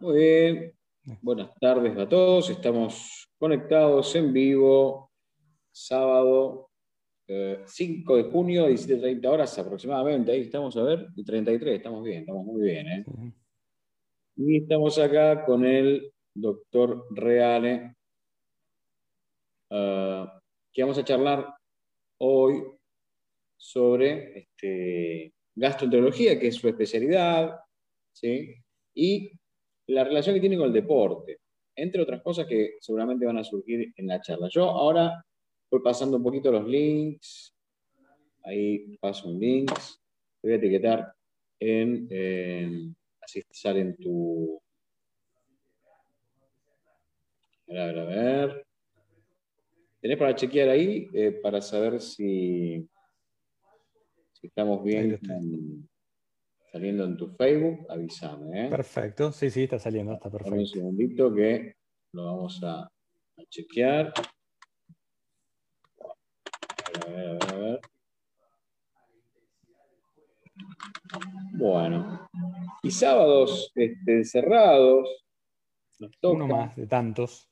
Muy bien. Buenas tardes a todos. Estamos conectados en vivo, sábado 5 eh, de junio, 17.30 horas aproximadamente. Ahí estamos, a ver, y 33, estamos bien, estamos muy bien. ¿eh? Y estamos acá con el doctor Reale, eh, que vamos a charlar hoy sobre este, gastroenterología, que es su especialidad, ¿sí? y la relación que tiene con el deporte, entre otras cosas que seguramente van a surgir en la charla. Yo ahora voy pasando un poquito los links, ahí paso un link, te voy a etiquetar en, así sale en tu... A ver, a ver. ¿Tenés para chequear ahí eh, para saber si, si estamos bien saliendo en tu Facebook? Avísame. ¿eh? Perfecto, sí, sí, está saliendo, está perfecto. un segundito que lo vamos a, a chequear. A ver, a ver, Bueno. Y sábados este, cerrados. Nos toca, Uno más de tantos.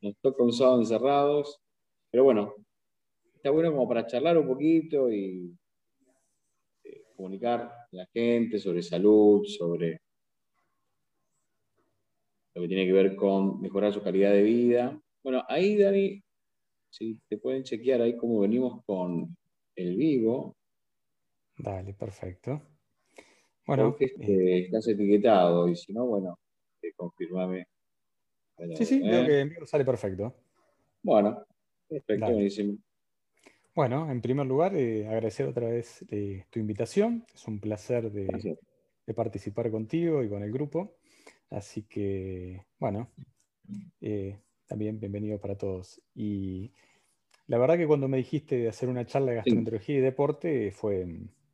Nos toca un sábado encerrados. Pero bueno, está bueno como para charlar un poquito y comunicar a la gente sobre salud, sobre lo que tiene que ver con mejorar su calidad de vida. Bueno, ahí, Dani, si te pueden chequear ahí cómo venimos con el vivo. Dale, perfecto. Bueno, este, estás etiquetado y si no, bueno, eh, confirmame. Sí, sí, creo que en vivo sale perfecto. Bueno, perfecto, buenísimo. Bueno, en primer lugar, eh, agradecer otra vez eh, tu invitación. Es un placer de, participar contigo y con el grupo. Así que, bueno, también bienvenido para todos. Y la verdad que cuando me dijiste de hacer una charla de gastroenterología y deporte fue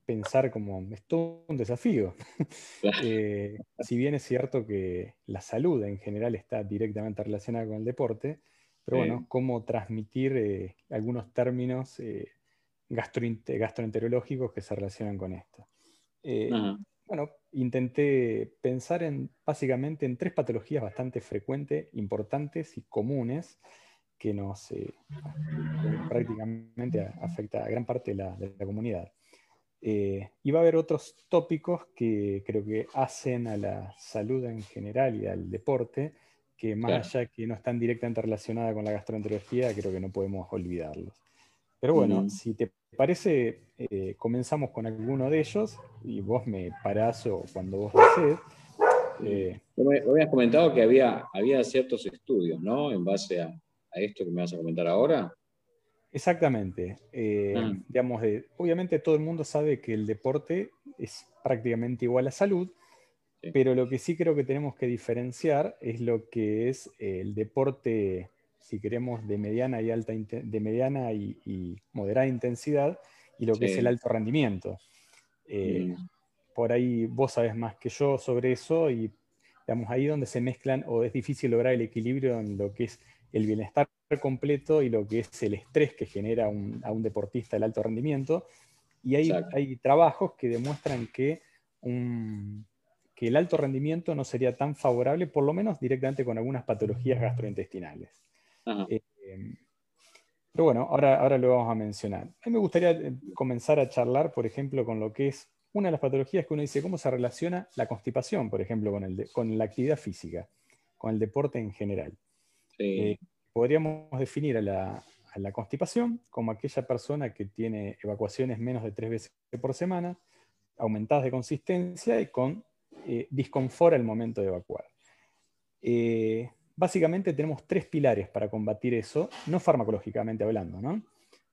pensar como, es todo un desafío. Eh, si bien es cierto que la salud en general está directamente relacionada con el deporte, pero bueno, cómo transmitir eh, algunos términos eh, gastroenterológicos que se relacionan con esto. Bueno, intenté pensar en básicamente en tres patologías bastante frecuentes, importantes y comunes que nos prácticamente afecta a gran parte de la, de la comunidad. Eh, y va a haber otros tópicos que creo que hacen a la salud en general y al deporte, que más allá que no están directamente relacionadas con la gastroenterología, creo que no podemos olvidarlos. Pero bueno, si te parece, eh, comenzamos con alguno de ellos y vos me parás o cuando vos desees. Eh, habías comentado que había, había ciertos estudios, ¿no? En base a, a esto que me vas a comentar ahora. Exactamente. Eh, ah. digamos, obviamente todo el mundo sabe que el deporte es prácticamente igual a salud, pero lo que sí creo que tenemos que diferenciar es lo que es el deporte, si queremos, de mediana y alta de mediana y, moderada intensidad, y lo que es el alto rendimiento. Eh, mm. Por ahí vos sabes más que yo sobre eso y digamos ahí donde se mezclan o es difícil lograr el equilibrio en lo que es el bienestar completo y lo que es el estrés que genera a un deportista el alto rendimiento. Y hay, hay trabajos que demuestran que, que el alto rendimiento no sería tan favorable, por lo menos directamente con algunas patologías gastrointestinales. Eh, pero bueno, ahora, ahora lo vamos a mencionar. A mí me gustaría eh, comenzar a charlar, por ejemplo, con lo que es una de las patologías que uno dice, cómo se relaciona la constipación, por ejemplo, con, el con la actividad física, con el deporte en general. Eh, podríamos definir a la, constipación como aquella persona que tiene evacuaciones menos de tres veces por semana, aumentadas de consistencia y con eh, disconfort al momento de evacuar. Eh, básicamente tenemos tres pilares para combatir eso, no farmacológicamente hablando.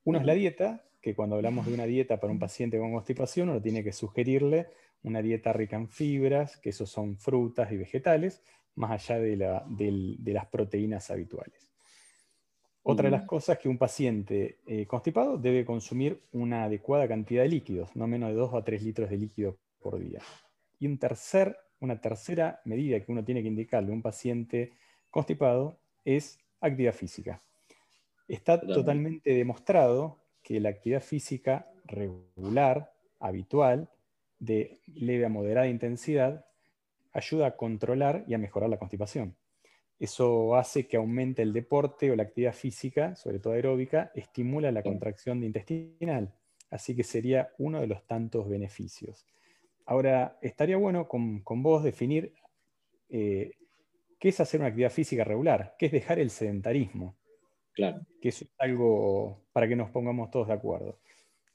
Uno es la dieta, que cuando hablamos de una dieta para un paciente con constipación, uno tiene que sugerirle una dieta rica en fibras, que esos son frutas y vegetales, más allá de, las proteínas habituales. Otra de las cosas es que un paciente eh, constipado debe consumir una adecuada cantidad de líquidos, no menos de 2 a 3 litros de líquido por día. Y un tercer, una tercera medida que uno tiene que indicarle a un paciente constipado es actividad física. Está totalmente demostrado que la actividad física regular, habitual, de leve a moderada intensidad, ayuda a controlar y a mejorar la constipación. Eso hace que aumente el deporte o la actividad física, sobre todo aeróbica, estimula la contracción intestinal. Así que sería uno de los tantos beneficios. Ahora, estaría bueno con, vos definir eh, qué es hacer una actividad física regular, qué es dejar el sedentarismo. Claro. Que eso es algo para que nos pongamos todos de acuerdo.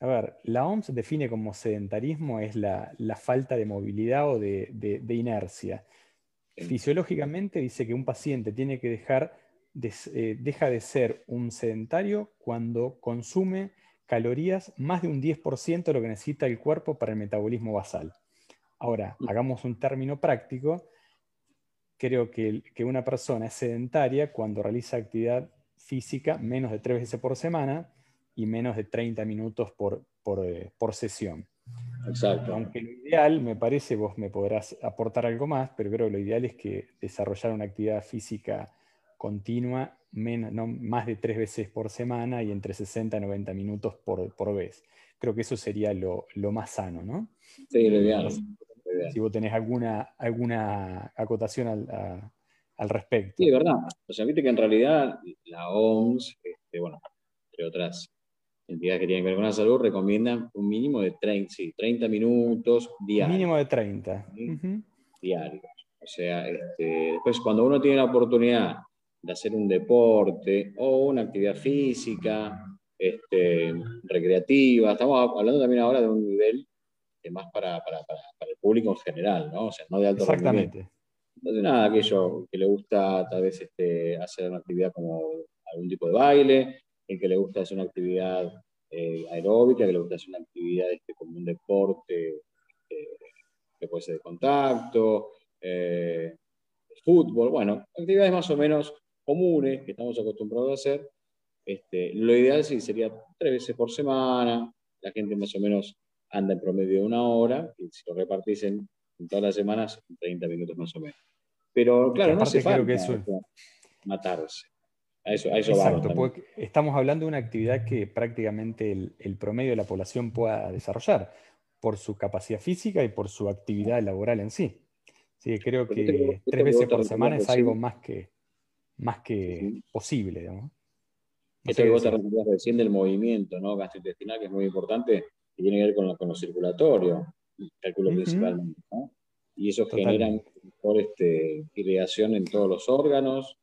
A ver, la OMS define como sedentarismo es la, falta de movilidad o de inercia. Fisiológicamente dice que un paciente tiene que dejar, eh, deja de ser un sedentario cuando consume calorías más de un 10% de lo que necesita el cuerpo para el metabolismo basal. Ahora, mm. hagamos un término práctico. Creo que, una persona es sedentaria cuando realiza actividad física menos de tres veces por semana y menos de 30 minutos por, por eh, sesión. Exacto. Aunque lo ideal, me parece, vos me podrás aportar algo más, pero creo que lo ideal es que desarrollar una actividad física continua, no, más de tres veces por semana y entre 60 y 90 minutos por, vez. Creo que eso sería lo, más sano, ¿no? Sí, lo ideal. Si vos tenés alguna, alguna acotación al, respecto. Sí, de verdad. O sea, viste que en realidad la OMS, este, bueno, entre otras entidades que tienen que ver con la salud recomiendan un mínimo de 30, sí, 30 minutos diarios. Mínimo de 30. Diarios. O sea, este, después cuando uno tiene la oportunidad de hacer un deporte o una actividad física, este, recreativa, estamos hablando también ahora de un nivel más para, para, para, el público en general, ¿no? O sea, no de alto Exactamente. Entonces, nada, aquello que le gusta tal vez este, hacer una actividad como algún tipo de baile, el que le gusta hacer una actividad eh, aeróbica, que le gusta hacer una actividad este, como un deporte eh, que puede ser de contacto, eh, fútbol, bueno, actividades más o menos comunes que estamos acostumbrados a hacer. Este, lo ideal sí sería tres veces por semana, la gente más o menos anda en promedio de una hora, y si lo repartís en, todas las semanas, 30 minutos más o menos. Pero claro, no hace falta matarse. A eso, Exacto, porque estamos hablando de una actividad que prácticamente el, promedio de la población pueda desarrollar por su capacidad física y por su actividad laboral en sí. Sí, creo que tres veces por semana es algo más que, más que posible. ¿no? Esto que vos te recién del movimiento ¿no? gastrointestinal, que es muy importante, que tiene que ver con lo, con lo circulatorio, calculo principalmente. ¿no? Y eso genera mejor este, irrigación en todos los órganos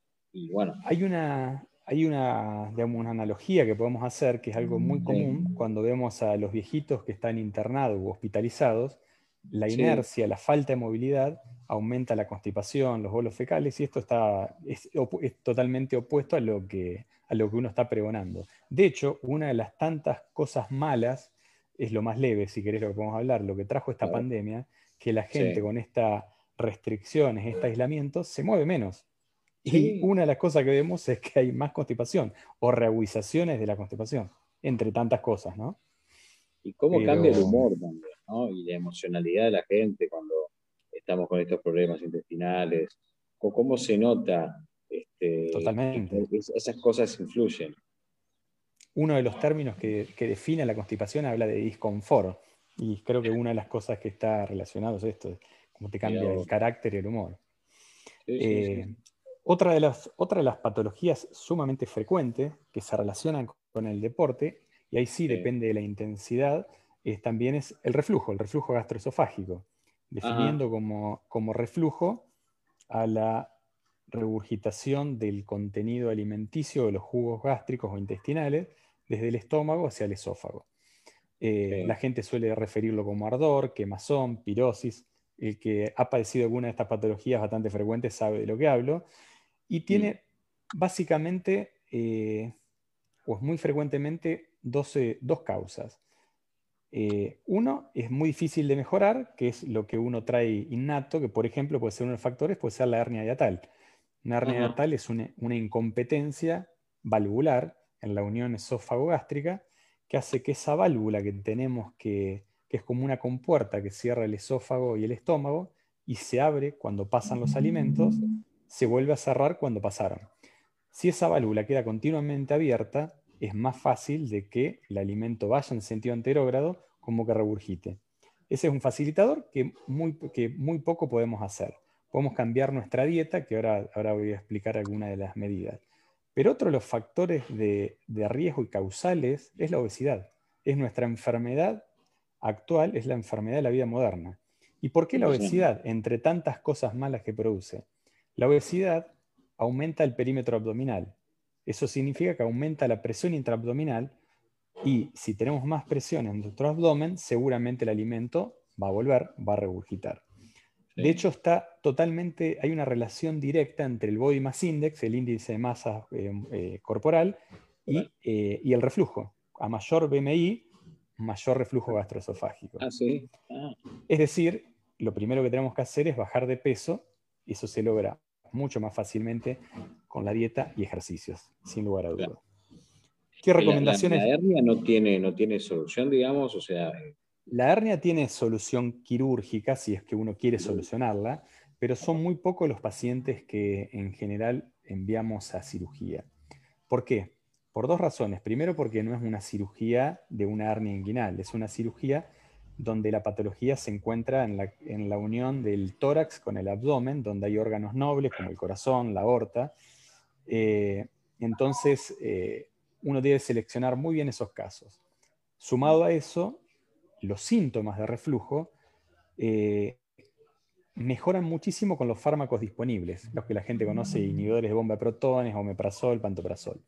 bueno. Hay una, hay una, una analogía que podemos hacer que es algo muy común cuando vemos a los viejitos que están internados u hospitalizados. La inercia, la falta de movilidad aumenta la constipación, los bolos fecales, y esto está, es, totalmente opuesto a lo, que, a lo que uno está pregonando. De hecho, una de las tantas cosas malas es lo más leve, si querés lo que podemos hablar, lo que trajo esta pandemia, que la gente con estas restricciones, este aislamiento, se mueve menos. Y una de las cosas que vemos es que hay más constipación o reaguizaciones de la constipación, entre tantas cosas, ¿no? Y cómo cambia el humor también, ¿no? Y la emocionalidad de la gente cuando estamos con estos problemas intestinales, o cómo se nota. Este, Totalmente. Esas cosas influyen. Uno de los términos que, define la constipación habla de disconfort. Y creo que una de las cosas que está relacionado es esto, cómo te cambia el carácter y el humor. Sí, eh, otra de, las, de las patologías sumamente frecuentes que se relacionan con el deporte, y ahí sí, depende de la intensidad, también es el reflujo, el reflujo gastroesofágico, definiendo como, como reflujo a la regurgitación del contenido alimenticio de los jugos gástricos o intestinales desde el estómago hacia el esófago. Eh, la gente suele referirlo como ardor, quemazón, pirosis. El que ha padecido alguna de estas patologías bastante frecuentes sabe de lo que hablo. Y tiene básicamente, eh, o muy frecuentemente, dos causas. Eh, uno es muy difícil de mejorar, que es lo que uno trae innato, que por ejemplo puede ser uno de los factores, puede ser la hernia diatal. Una hernia diatal es una, incompetencia valvular en la unión esófago-gástrica que hace que esa válvula que tenemos, que, que es como una compuerta que cierra el esófago y el estómago, y se abre cuando pasan los alimentos, se vuelve a cerrar cuando pasaron. Si esa válvula queda continuamente abierta, es más fácil de que el alimento vaya en sentido anterógrado como que regurgite. Ese es un facilitador que muy, que muy poco podemos hacer. podemos cambiar nuestra dieta, que ahora, ahora voy a explicar algunas de las medidas. Pero otro de los factores de, de riesgo y causales es la obesidad. Es nuestra enfermedad actual, es la enfermedad de la vida moderna. ¿Y por qué la obesidad? Entre tantas cosas malas que produce. La obesidad aumenta el perímetro abdominal. Eso significa que aumenta la presión intraabdominal y si tenemos más presión en nuestro abdomen, seguramente el alimento va a volver, va a regurgitar. De hecho, está totalmente, hay una relación directa entre el Body Mass Index, el índice de masa eh, eh, corporal, eh, y, el reflujo. A mayor BMI, mayor reflujo gastroesofágico. Ah, sí. Ah. Es decir, lo primero que tenemos que hacer es bajar de peso, y eso se logra mucho más fácilmente con la dieta y ejercicios, sin lugar a dudas. ¿Qué recomendaciones? La, hernia no tiene, no tiene solución, digamos, o sea... La hernia tiene solución quirúrgica, si es que uno quiere solucionarla, pero son muy pocos los pacientes que en general enviamos a cirugía. ¿Por qué? Por dos razones. Primero, porque no es una cirugía de una hernia inguinal, es una cirugía donde la patología se encuentra en la, unión del tórax con el abdomen, donde hay órganos nobles como el corazón, la aorta. Eh, entonces, eh, uno debe seleccionar muy bien esos casos. Sumado a eso, los síntomas de reflujo eh, mejoran muchísimo con los fármacos disponibles, los que la gente conoce, inhibidores de bomba de protones, omeprazol, pantoprazol.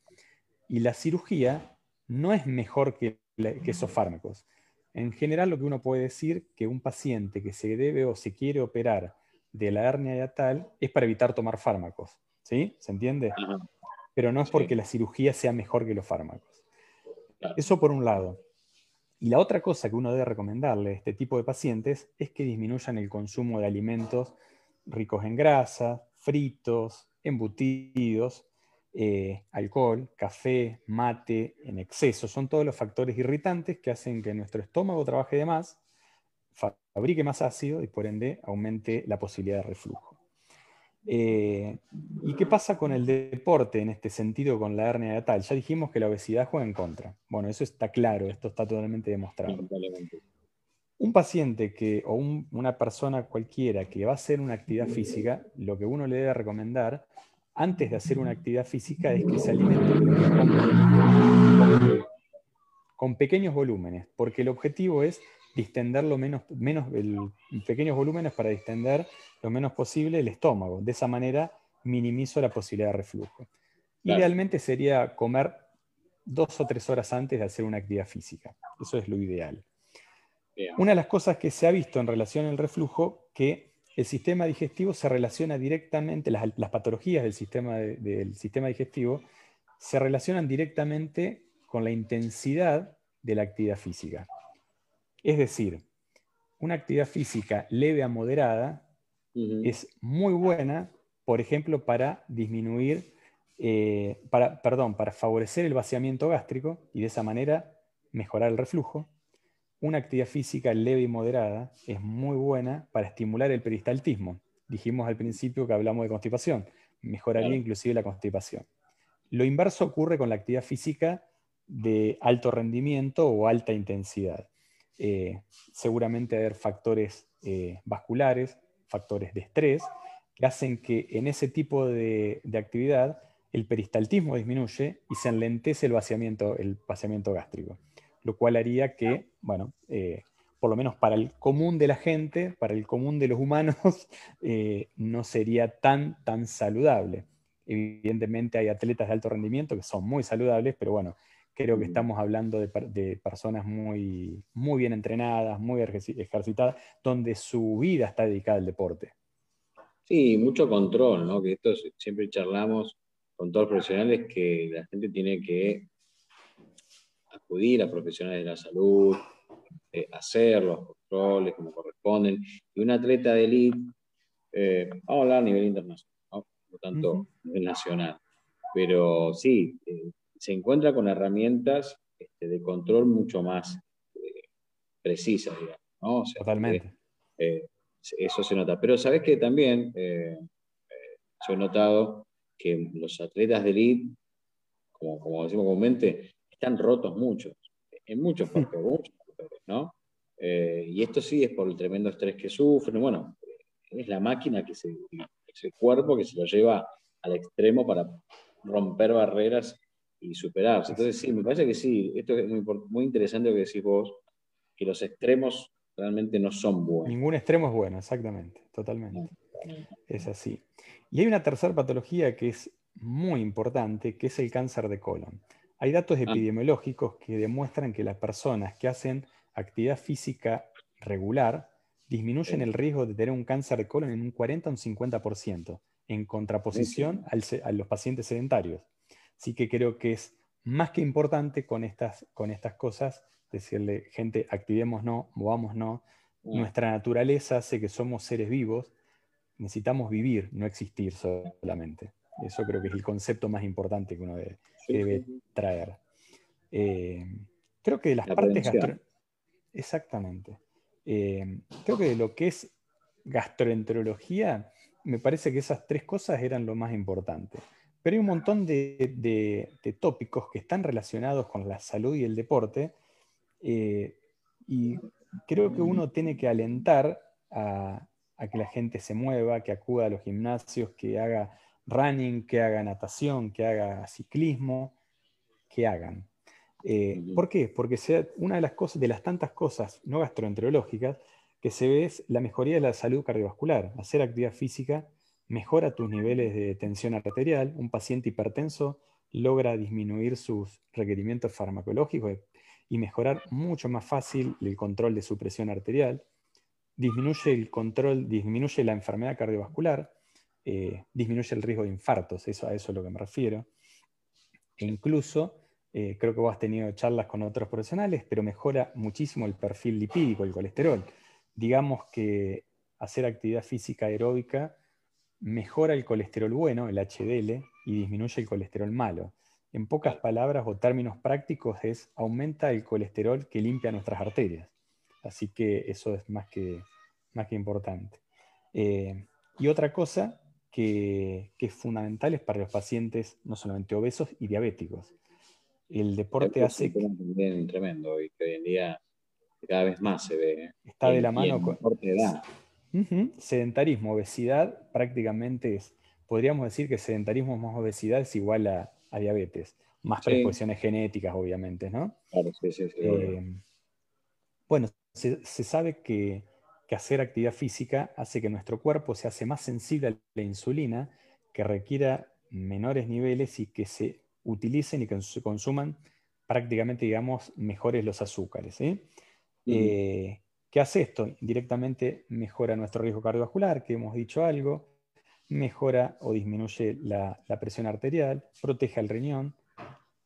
Y la cirugía no es mejor que esos fármacos. En general, lo que uno puede decir que un paciente que se debe o se quiere operar de la hernia yatal es para evitar tomar fármacos. ¿Sí? ¿Se entiende? Pero no es porque la cirugía sea mejor que los fármacos. Eso por un lado. Y la otra cosa que uno debe recomendarle a este tipo de pacientes es que disminuyan el consumo de alimentos ricos en grasa, fritos, embutidos, eh, alcohol, café, mate en exceso. Son todos los factores irritantes que hacen que nuestro estómago trabaje de más, fabrique más ácido y por ende aumente la posibilidad de reflujo. Eh, ¿Y qué pasa con el deporte en este sentido con la hernia de tal? Ya dijimos que la obesidad juega en contra. Bueno, eso está claro, esto está totalmente demostrado. Un paciente que, o una persona cualquiera que va a hacer una actividad física, lo que uno le debe recomendar antes de hacer una actividad física es que se alimente con, pequeños volúmenes, porque el objetivo es distender lo menos, menos pequeños volúmenes para distender lo menos posible el estómago. De esa manera minimizo la posibilidad de reflujo. Idealmente sería comer dos o tres horas antes de hacer una actividad física. Eso es lo ideal. Una de las cosas que se ha visto en relación al reflujo, que el sistema digestivo se relaciona directamente, las, patologías del sistema, del sistema digestivo se relacionan directamente con la intensidad de la actividad física. Es decir, una actividad física leve a moderada es muy buena, por ejemplo, para disminuir, eh, para, perdón, para favorecer el vaciamiento gástrico y de esa manera mejorar el reflujo una actividad física leve y moderada es muy buena para estimular el peristaltismo. Dijimos al principio que hablamos de constipación, mejoraría inclusive la constipación. Lo inverso ocurre con la actividad física de alto rendimiento o alta intensidad. Eh, seguramente haber factores eh, vasculares, factores de estrés, que hacen que en ese tipo de, actividad el peristaltismo disminuye y se enlentece el vaciamiento, el vaciamiento gástrico lo cual haría que, bueno, eh, por lo menos para el común de la gente, para el común de los humanos, eh, no sería tan, tan saludable. Evidentemente hay atletas de alto rendimiento que son muy saludables, pero bueno, creo que estamos hablando de, personas muy, muy bien entrenadas, muy ejercitadas, donde su vida está dedicada al deporte. Sí, mucho control, ¿no? Que esto siempre charlamos con todos los profesionales que la gente tiene que acudir a profesionales de la salud, eh, hacer los controles como corresponden. Y un atleta de elite, eh, vamos a hablar a nivel internacional, ¿no? por tanto, a nivel nacional. Pero sí, eh, se encuentra con herramientas este, de control mucho más precisas, digamos. ¿no? Totalmente. eso se nota. Pero sabes que también yo he notado que los atletas de elite, como, como decimos comúnmente, están rotos muchos, en muchos factores, ¿no? Eh, y esto sí es por el tremendo estrés que sufren. Bueno, es la máquina que se, es el cuerpo que se lo lleva al extremo para romper barreras y superarse. Entonces, sí, me parece que sí, esto es muy, interesante lo que decís vos, que los extremos realmente no son buenos. Ningún extremo es bueno, exactamente, totalmente. Es así. Y hay una tercera patología que es muy importante, que es el cáncer de colon. Hay datos ah. epidemiológicos que demuestran que las personas que hacen actividad física regular disminuyen el riesgo de tener un cáncer de colon en un 40 o un 50%, en contraposición a los pacientes sedentarios. Así que creo que es más que importante con estas, con estas cosas decirle, gente, activémonos, movámonos. Nuestra naturaleza hace que somos seres vivos, necesitamos vivir, no existir solamente. Eso creo que es el concepto más importante que uno debe, traer. Eh, creo que de las partes Exactamente. Eh, creo que de lo que es gastroenterología, me parece que esas tres cosas eran lo más importante. Pero hay un montón de, tópicos que están relacionados con la salud y el deporte. Eh, y creo que uno tiene que alentar a, que la gente se mueva, que acuda a los gimnasios, que haga running, que haga natación, que haga ciclismo, que hagan. Eh, ¿Por qué? Porque una de las cosas, de las tantas cosas no gastroenterológicas, que se ve es la mejoría de la salud cardiovascular. Hacer actividad física mejora tus niveles de tensión arterial. Un paciente hipertenso logra disminuir sus requerimientos farmacológicos y mejorar mucho más fácil el control de su presión arterial. Disminuye el control, disminuye la enfermedad cardiovascular, eh, disminuye el riesgo de infartos, eso, a eso es lo que me refiero. E incluso eh, creo que vos has tenido charlas con otros profesionales, pero mejora muchísimo el perfil lipídico, el colesterol. Digamos que hacer actividad física aeróbica mejora el colesterol bueno, el HDL, y disminuye el colesterol malo. En pocas palabras o términos prácticos es aumenta el colesterol que limpia nuestras arterias. Así que eso es más que, más que importante. Eh, y otra cosa que, que, es fundamental es para los pacientes no solamente obesos y diabéticos el deporte hace... Es tremendo y que hoy en día cada vez más se ve. ¿eh? Está de la mano con... Sedentarismo, obesidad prácticamente es, podríamos decir que sedentarismo más obesidad es igual a, diabetes, más predisposiciones genéticas obviamente, ¿no? Claro, sí, sí, sí. Eh, bueno, se, sabe que, que hacer actividad física hace que nuestro cuerpo se hace más sensible a la insulina, que requiera menores niveles y que se utilicen y que se consuman prácticamente, digamos, mejores los azúcares. Eh, ¿Qué hace esto? Directamente mejora nuestro riesgo cardiovascular, que hemos dicho algo, mejora o disminuye la, presión arterial, protege al riñón,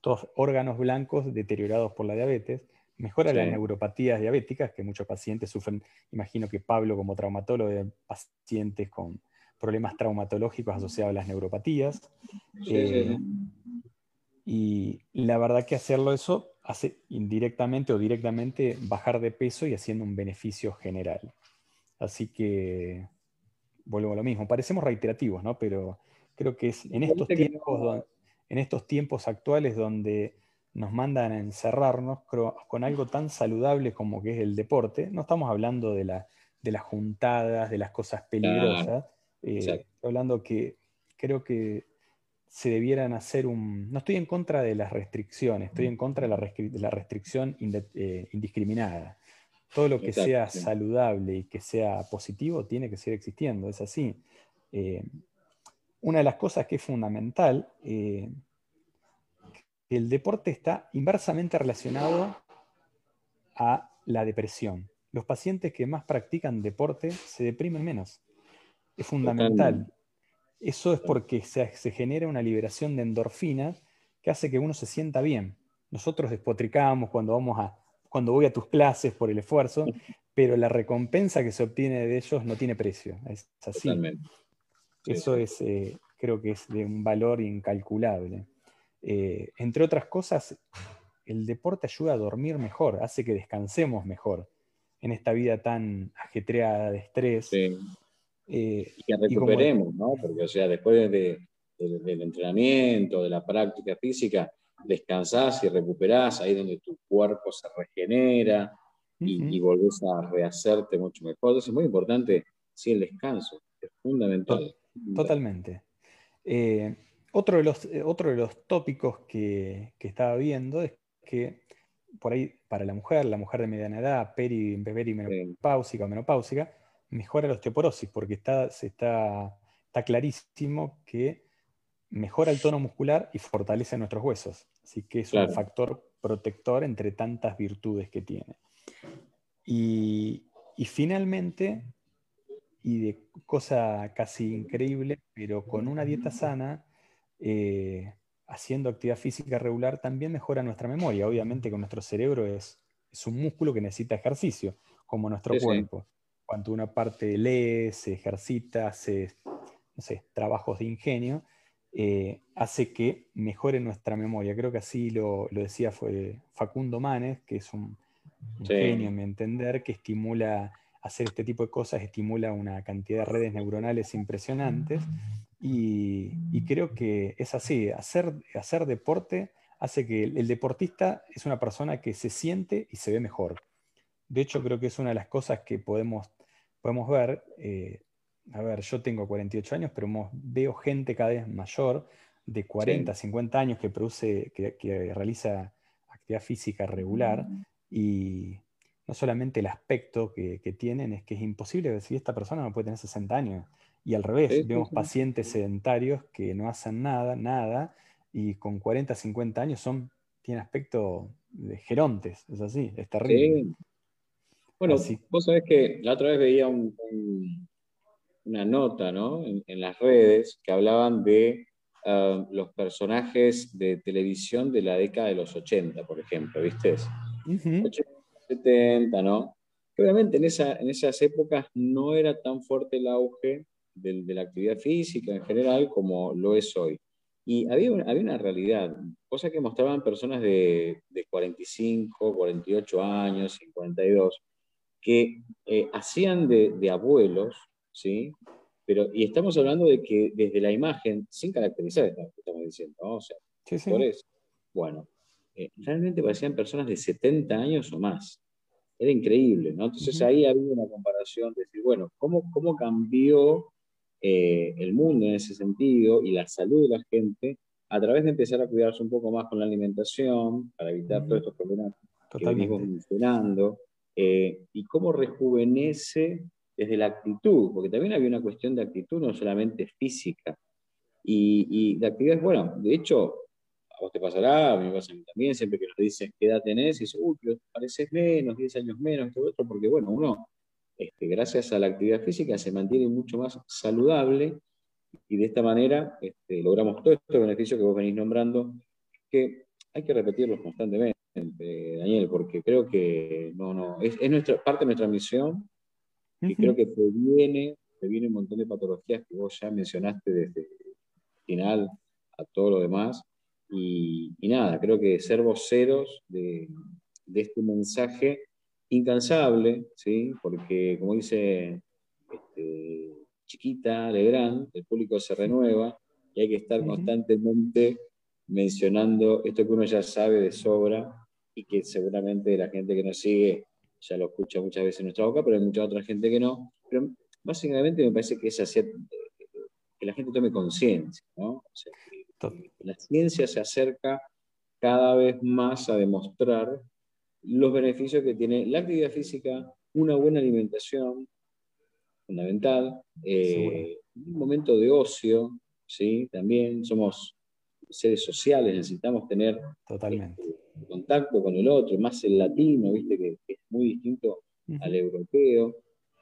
todos órganos blancos deteriorados por la diabetes, mejora las neuropatías diabéticas, que muchos pacientes sufren, imagino que Pablo como traumatólogo de pacientes con problemas traumatológicos asociados a las neuropatías. Eh, y la verdad que hacerlo eso hace indirectamente o directamente bajar de peso y haciendo un beneficio general. Así que vuelvo a lo mismo. Parecemos reiterativos, ¿no? Pero creo que es en estos tiempos, en estos tiempos actuales donde nos mandan a encerrarnos con algo tan saludable como que es el deporte, no estamos hablando de, la, de las juntadas, de las cosas peligrosas, eh, hablando que creo que se debieran hacer un... No estoy en contra de las restricciones, estoy en contra de la, restricción eh, indiscriminada. Todo lo que sea saludable y que sea positivo tiene que seguir existiendo, es así. Eh, una de las cosas que es fundamental, eh, el deporte está inversamente relacionado a la depresión. Los pacientes que más practican deporte se deprimen menos. Es fundamental. Eso es porque se, genera una liberación de endorfinas que hace que uno se sienta bien. Nosotros despotricamos cuando, vamos a, cuando voy a tus clases por el esfuerzo, pero la recompensa que se obtiene de ellos no tiene precio. Es así. Eso es, eh, creo que es de un valor incalculable. Eh, entre otras cosas, el deporte ayuda a dormir mejor, hace que descansemos mejor en esta vida tan ajetreada de estrés. Eh, y que recuperemos, ¿no? Porque, o sea, después del entrenamiento, de la práctica física, descansás y recuperás, ahí donde tu cuerpo se regenera y, volvés a rehacerte mucho mejor. Entonces es muy importante sí, el descanso, es fundamental. Totalmente. Eh, otro, de los, eh, otro de los tópicos que, estaba viendo es que por ahí para la mujer, la mujer de mediana edad, peri, perimenopáusica o menopáusica, mejora la osteoporosis porque está, se está, está clarísimo que mejora el tono muscular y fortalece nuestros huesos. Así que es un factor protector entre tantas virtudes que tiene. Y, finalmente, y de cosa casi increíble, pero con una dieta sana, eh, haciendo actividad física regular, también mejora nuestra memoria. Obviamente que nuestro cerebro es, es un músculo que necesita ejercicio, como nuestro cuerpo. Cuando una parte lee, se ejercita, hace no sé, trabajos de ingenio, eh, hace que mejore nuestra memoria. Creo que así lo, decía fue Facundo Manes, que es un, genio, en mi entender, que estimula hacer este tipo de cosas, estimula una cantidad de redes neuronales impresionantes. Y, creo que es así, hacer, hacer deporte hace que el, deportista es una persona que se siente y se ve mejor. De hecho, creo que es una de las cosas que podemos, podemos ver. Eh, a ver, yo tengo 48 años, pero veo gente cada vez mayor, de 40, 50 años, que produce, que, realiza actividad física regular y no solamente el aspecto que, tienen, es que es imposible decir esta persona no puede tener 60 años. Y al revés, vemos pacientes sedentarios que no hacen nada, nada, y con 40, 50 años son, tienen aspecto de gerontes, es así, es terrible. Bueno, vos sabés que la otra vez veía un una nota en, las redes que hablaban de ah, los personajes de televisión de la década de los 80, por ejemplo, ¿viste? 70, ¿no? obviamente en, esa, en esas épocas no era tan fuerte el auge de, la actividad física en general como lo es hoy. Y había una, había una realidad, cosa que mostraban personas de, de 45, 48 años, 52, que eh, hacían de, de, abuelos ¿sí? Pero, y estamos hablando de que desde la imagen, sin caracterizar, estamos diciendo, O sea, por eso. Bueno, eh, realmente parecían personas de 70 años o más. Era increíble, ¿no? Entonces ahí había una comparación de decir, bueno, ¿cómo, cómo cambió eh, el mundo en ese sentido y la salud de la gente a través de empezar a cuidarse un poco más con la alimentación para evitar todos estos problemas que venimos mencionando? Eh, y cómo rejuvenece desde la actitud, porque también había una cuestión de actitud, no solamente física. Y, y de actividades, bueno, de hecho, a vos te pasará, a mí me pasa a mí también, siempre que nos dicen qué edad tenés, y dices, uy, pero pareces menos, 10 años menos, todo otro, porque bueno, uno, este, gracias a la actividad física, se mantiene mucho más saludable y de esta manera este, logramos todos estos beneficios que vos venís nombrando, que hay que repetirlos constantemente, Daniel, porque creo que no, no, es, es nuestra, parte de nuestra misión y creo que previene, previene un montón de patologías que vos ya mencionaste desde el final a todo lo demás. Y, nada, creo que ser voceros de, de, este mensaje incansable, ¿sí? porque como dice este, Chiquita Legrand, el público se renueva y hay que estar constantemente mencionando esto que uno ya sabe de sobra y que seguramente la gente que nos sigue ya lo escucha muchas veces en nuestra boca, pero hay mucha otra gente que no. Pero básicamente me parece que es hacer que la gente tome conciencia, ¿no? la ciencia se acerca cada vez más a demostrar los beneficios que tiene la actividad física, una buena alimentación, fundamental, eh, un momento de ocio, ¿sí? También somos seres sociales, necesitamos tener Totalmente. Este, contacto con el otro, más el latino, viste, que, es muy distinto al europeo.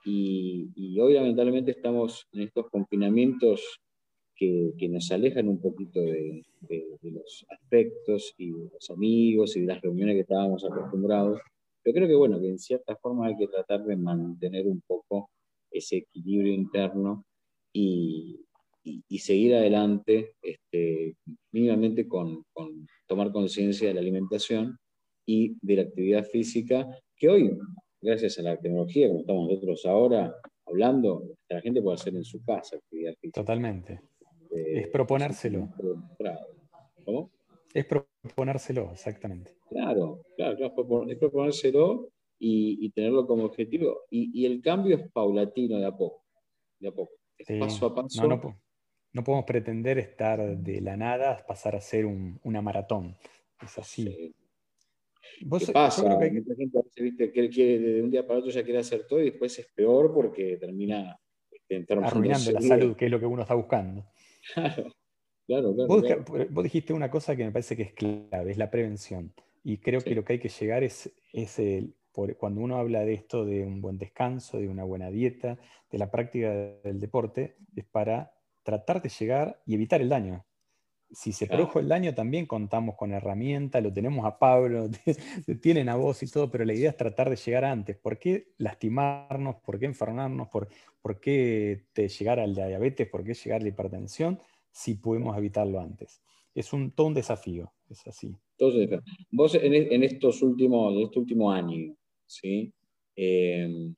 Y, hoy lamentablemente estamos en estos confinamientos que, nos alejan un poquito de, los aspectos y de los amigos y de las reuniones que estábamos acostumbrados. Pero creo que bueno, que en cierta forma hay que tratar de mantener un poco ese equilibrio interno y, y, seguir adelante este, mínimamente con, tomar conciencia de la alimentación y de la actividad física, que hoy, gracias a la tecnología, como estamos nosotros ahora hablando, la gente puede hacer en su casa actividad física. Totalmente. Eh, es proponérselo. ¿Cómo? Es proponérselo, exactamente. Claro, claro, es proponérselo y, tenerlo como objetivo. Y, y, el cambio es paulatino de a poco. de a poco. Paso a paso. No, podemos pretender estar de la nada, pasar a ser una maratón. Es así. ¿Qué pasa? Que... Mucha gente a veces, ¿viste? que quiere de un día para otro ya quiere hacer todo y después es peor porque termina este, arruinando la salud, que es lo que uno está buscando. Claro, claro, vos, vos, dijiste una cosa que me parece que es clave, es la prevención. Y creo que lo que hay que llegar es, es el, cuando uno habla de esto, de un buen descanso, de una buena dieta, de la práctica del deporte, es para tratar de llegar y evitar el daño. Si se produjo el daño, también contamos con herramientas, lo tenemos a Pablo, tienen a vos y todo, pero la idea es tratar de llegar antes. ¿Por qué lastimarnos? ¿Por qué enfermarnos? ¿Por, por qué te llegar al diabetes? ¿Por qué llegar a la hipertensión? Si podemos evitarlo antes. Es un, todo un desafío, es así. Entonces, vos en, en estos últimos, en este último año, ¿sí? Em,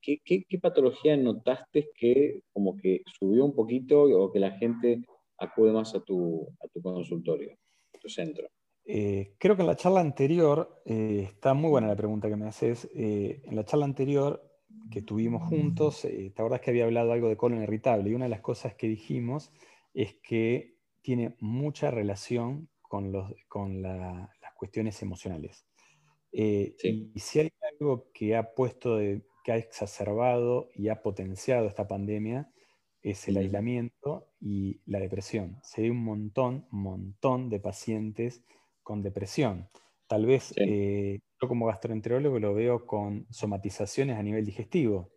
¿qué, qué, patología notaste que como que subió un poquito o que la gente acude más a tu, a tu consultorio, a tu centro? Eh, creo que en la charla anterior, eh, está muy buena la pregunta que me haces, eh, en la charla anterior que tuvimos juntos, ¿te acordás que había hablado algo de colon irritable? Y una de las cosas que dijimos es que tiene mucha relación con, los, con las cuestiones emocionales. Y si hay algo que ha puesto, que ha exacerbado y ha potenciado esta pandemia, es el aislamiento y la depresión. Se ve un montón, montón de pacientes con depresión. Tal vez eh, yo como gastroenterólogo lo veo con somatizaciones a nivel digestivo,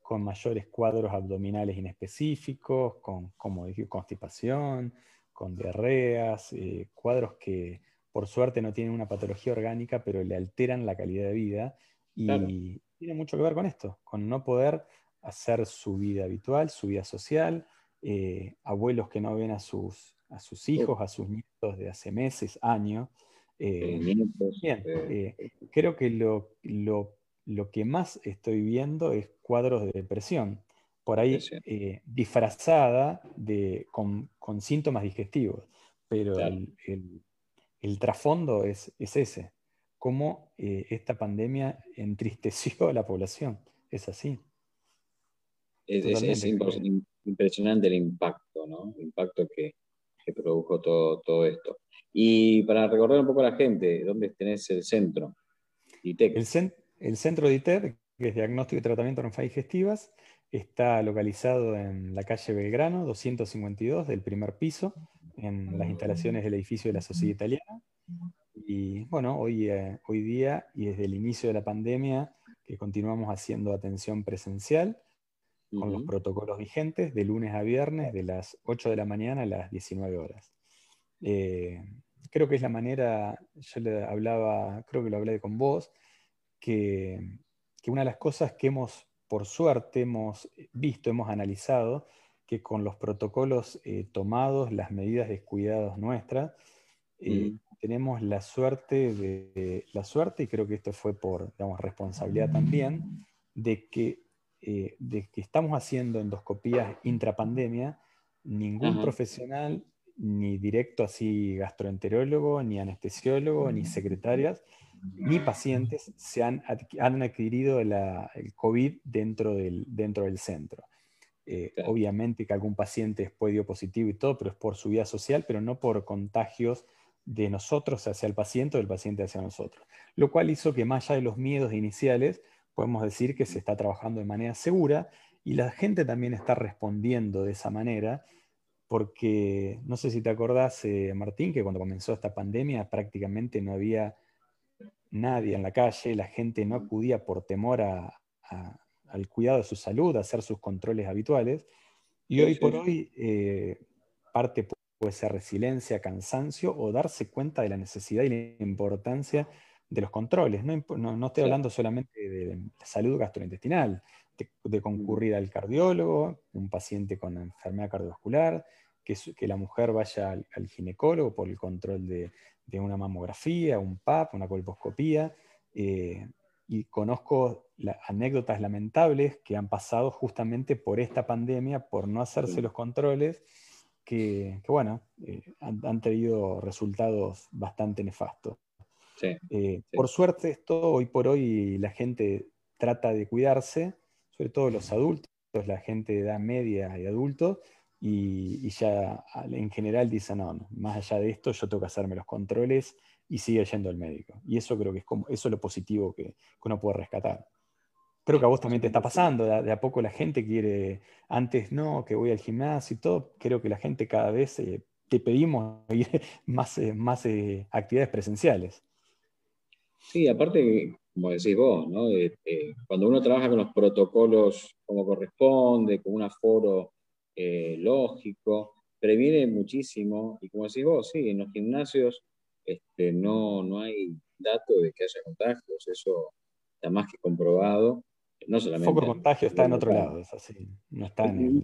con mayores cuadros abdominales inespecíficos, con, como dije, constipación, con diarreas, eh, cuadros que por suerte no tienen una patología orgánica, pero le alteran la calidad de vida y tiene mucho que ver con esto, con no poder hacer su vida habitual, su vida social, eh, abuelos que no ven a sus, a sus hijos, a sus nietos de hace meses, años. Eh, bien, eh, creo que lo, lo, que más estoy viendo es cuadros de depresión, por ahí disfrazada de, con, síntomas digestivos, pero el, el, trasfondo es, es ese, cómo esta pandemia entristeció a la población, es así. Es, impresionante el impacto, ¿no? El impacto que, produjo todo, todo esto. Y para recordar un poco a la gente, ¿dónde tenés el centro? ITEC. El, el centro de ITEC, que es Diagnóstico y Tratamiento de Enfermedades Digestivas, está localizado en la calle Belgrano, 252 del primer piso, en las instalaciones del edificio de la Sociedad Italiana. Y bueno, hoy, eh, hoy día y desde el inicio de la pandemia, que continuamos haciendo atención presencial, con los protocolos vigentes de lunes a viernes de las 8 de la mañana a las 19 horas. Eh, creo que es la manera, yo le hablaba, creo que lo hablé con vos, que, una de las cosas que hemos, por suerte, hemos visto, hemos analizado, que con los protocolos eh, tomados, las medidas descuidadas nuestras, eh, tenemos la suerte, de, la suerte, y creo que esto fue por digamos, responsabilidad también, de que eh, de que estamos haciendo endoscopías intrapandemia, ningún profesional, ni directo así gastroenterólogo, ni anestesiólogo, ni secretarias, ni pacientes se han, han adquirido el COVID dentro del, dentro del centro. Eh, obviamente que algún paciente es dio positivo y todo, pero es por su vida social, pero no por contagios de nosotros hacia el paciente o del paciente hacia nosotros. Lo cual hizo que más allá de los miedos iniciales, podemos decir que se está trabajando de manera segura y la gente también está respondiendo de esa manera, porque no sé si te acordás, eh, Martín, que cuando comenzó esta pandemia prácticamente no había nadie en la calle, la gente no acudía por temor al cuidado de su salud, a hacer sus controles habituales, y hoy por hoy eh, parte puede ser resiliencia, cansancio o darse cuenta de la necesidad y la importancia de los controles. No, estoy hablando solamente de salud gastrointestinal, de, concurrir al cardiólogo, un paciente con enfermedad cardiovascular, que, que la mujer vaya al, ginecólogo por el control de, una mamografía, un PAP, una colposcopía. Eh, y conozco anécdotas lamentables que han pasado justamente por esta pandemia, por no hacerse los controles, que, bueno, eh, han, han, tenido resultados bastante nefastos. Eh, por suerte esto, hoy por hoy la gente trata de cuidarse, sobre todo los adultos, la gente de edad media y adultos, y, ya en general dicen, no, más allá de esto yo tengo que hacerme los controles y sigue yendo al médico. Y eso creo que es como, eso es lo positivo que, uno puede rescatar. Creo que a vos también te está pasando, de, a poco la gente quiere, antes no, que voy al gimnasio y todo, creo que la gente cada vez eh, te pedimos más, eh, más eh, actividades presenciales. Sí, aparte, como decís vos, cuando uno trabaja con los protocolos como corresponde, con un aforo lógico, previene muchísimo, y como decís vos, sí, en los gimnasios este, no, no hay dato de que haya contagios, eso está más que comprobado. No solamente. El foco contagio está en otro lado, es así. No está en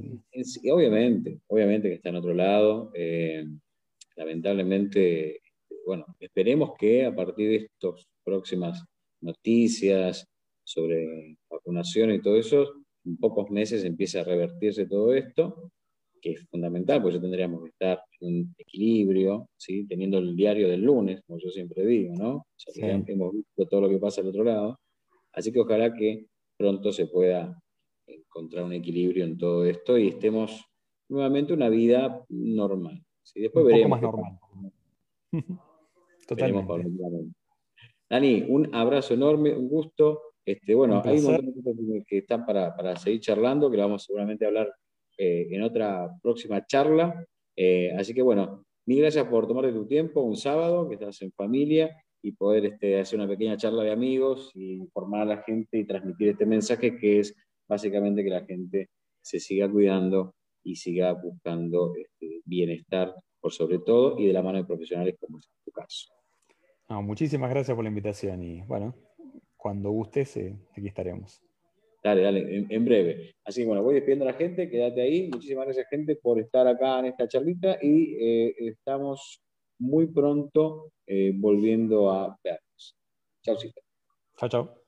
obviamente, obviamente que está en otro lado. Eh, lamentablemente, bueno, esperemos que a partir de estas próximas noticias sobre vacunación y todo eso, en pocos meses empiece a revertirse todo esto, que es fundamental, porque ya tendríamos que estar en equilibrio, ¿sí? teniendo el diario del lunes, como yo siempre digo, ¿no? hemos visto todo lo que pasa al otro lado, así que ojalá que pronto se pueda encontrar un equilibrio en todo esto y estemos nuevamente una vida normal. ¿sí? Después un veremos. Poco más normal. Totalmente. Dani, un abrazo enorme, un gusto. Este, bueno, hay un montón de cosas que están para, seguir charlando, que lo vamos seguramente a hablar eh, en otra próxima charla. Eh, así que bueno, mil gracias por tomarte tu tiempo, un sábado, que estás en familia, y poder este, hacer una pequeña charla de amigos y informar a la gente y transmitir este mensaje que es básicamente que la gente se siga cuidando y siga buscando este, bienestar por sobre todo y de la mano de profesionales como es tu caso. muchísimas gracias por la invitación y bueno, cuando gustes, eh, aquí estaremos. Dale, dale, en, breve. Así que bueno, voy despidiendo a la gente, quédate ahí. Muchísimas gracias, gente, por estar acá en esta charlita y eh, estamos muy pronto eh, volviendo a vernos. Chau, Chao, chao.